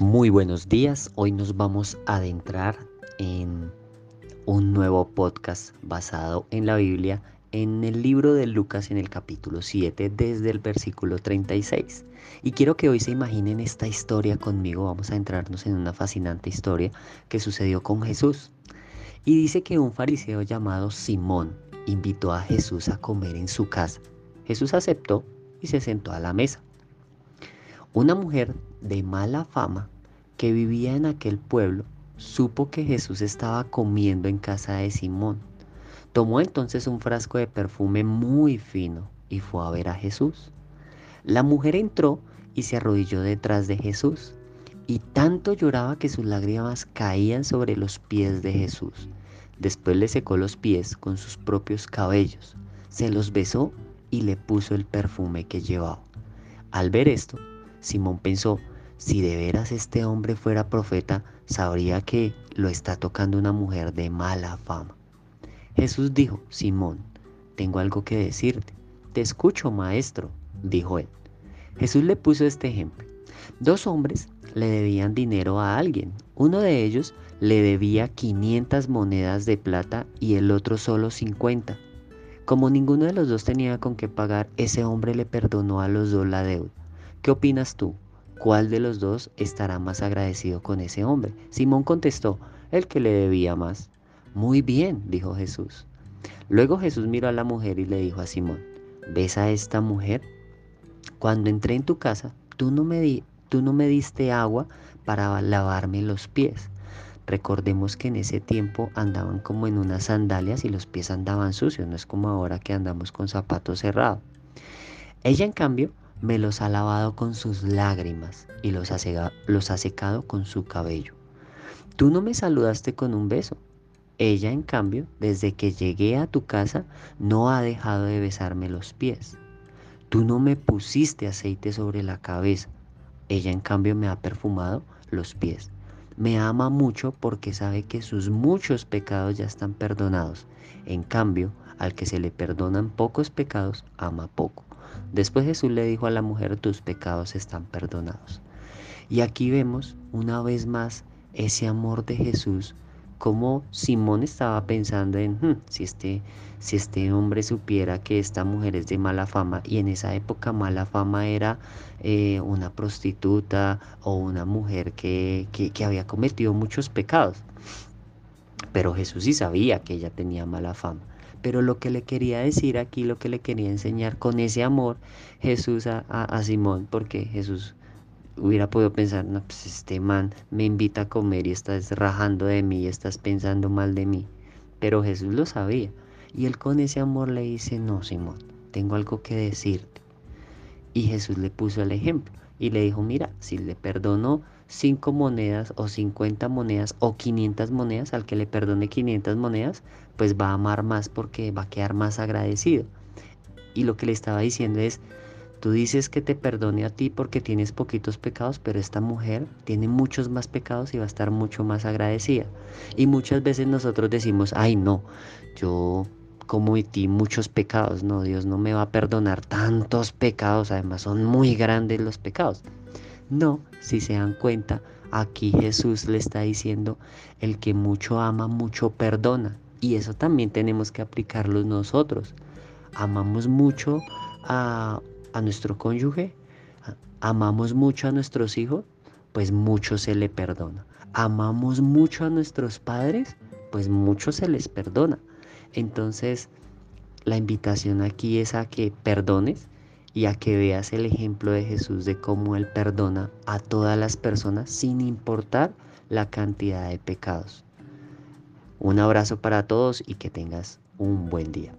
Muy buenos días, hoy nos vamos a adentrar en un nuevo podcast basado en la Biblia, en el libro de Lucas en el capítulo 7 desde el versículo 36. Y quiero que hoy se imaginen esta historia conmigo, vamos a entrarnos en una fascinante historia que sucedió con Jesús. Y dice que un fariseo llamado Simón invitó a Jesús a comer en su casa. Jesús aceptó y se sentó a la mesa. Una mujer de mala fama que vivía en aquel pueblo supo que Jesús estaba comiendo en casa de Simón. Tomó entonces un frasco de perfume muy fino y fue a ver a Jesús. La mujer entró y se arrodilló detrás de Jesús y tanto lloraba que sus lágrimas caían sobre los pies de Jesús. Después le secó los pies con sus propios cabellos, se los besó y le puso el perfume que llevaba. Al ver esto, Simón pensó, si de veras este hombre fuera profeta, sabría que lo está tocando una mujer de mala fama. Jesús dijo, Simón, tengo algo que decirte. Te escucho, maestro, dijo él. Jesús le puso este ejemplo. Dos hombres le debían dinero a alguien. Uno de ellos le debía 500 monedas de plata y el otro solo 50. Como ninguno de los dos tenía con qué pagar, ese hombre le perdonó a los dos la deuda. ¿Qué opinas tú? ¿Cuál de los dos estará más agradecido con ese hombre? Simón contestó, el que le debía más. Muy bien, dijo Jesús. Luego Jesús miró a la mujer y le dijo a Simón, ¿ves a esta mujer? Cuando entré en tu casa, tú no me, di, tú no me diste agua para lavarme los pies. Recordemos que en ese tiempo andaban como en unas sandalias y los pies andaban sucios, no es como ahora que andamos con zapatos cerrados. Ella en cambio me los ha lavado con sus lágrimas y los ha, secado con su cabello. Tú no me saludaste con un beso. Ella, en cambio, desde que llegué a tu casa, no ha dejado de besarme los pies. Tú no me pusiste aceite sobre la cabeza. Ella, en cambio, me ha perfumado los pies. Me ama mucho porque sabe que sus muchos pecados ya están perdonados. En cambio, al que se le perdonan pocos pecados, ama poco. Después Jesús le dijo a la mujer, tus pecados están perdonados. Y aquí vemos una vez más ese amor de Jesús, como Simón estaba pensando en, hmm, si, este, si este hombre supiera que esta mujer es de mala fama, y en esa época mala fama era eh, una prostituta o una mujer que, que había cometido muchos pecados. Pero Jesús sí sabía que ella tenía mala fama. Pero lo que le quería decir aquí, lo que le quería enseñar con ese amor Jesús a, Simón, porque Jesús hubiera podido pensar, no, pues este man me invita a comer y estás rajando de mí y estás pensando mal de mí. Pero Jesús lo sabía. Y él con ese amor le dice, no, Simón, tengo algo que decirte. Y Jesús le puso el ejemplo y le dijo, mira, si le perdono 5 monedas o 50 monedas o 500 monedas, al que le perdone 500 monedas, pues va a amar más porque va a quedar más agradecido. Y lo que le estaba diciendo es, tú dices que te perdone a ti porque tienes poquitos pecados, pero esta mujer tiene muchos más pecados y va a estar mucho más agradecida. Y muchas veces nosotros decimos, ay no, yo cometí muchos pecados, no, Dios no me va a perdonar tantos pecados, además son muy grandes los pecados. No, si se dan cuenta, aquí Jesús le está diciendo, el que mucho ama, mucho perdona. Y eso también tenemos que aplicarlo nosotros. Amamos mucho a, a nuestro cónyuge, amamos mucho a nuestros hijos, pues mucho se le perdona. Amamos mucho a nuestros padres, pues mucho se les perdona. Entonces, la invitación aquí es a que perdones y a que veas el ejemplo de Jesús de cómo Él perdona a todas las personas sin importar la cantidad de pecados. Un abrazo para todos y que tengas un buen día.